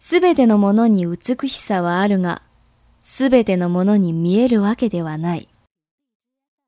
すべてのものに美しさはあるが、すべてのものに見えるわけではない。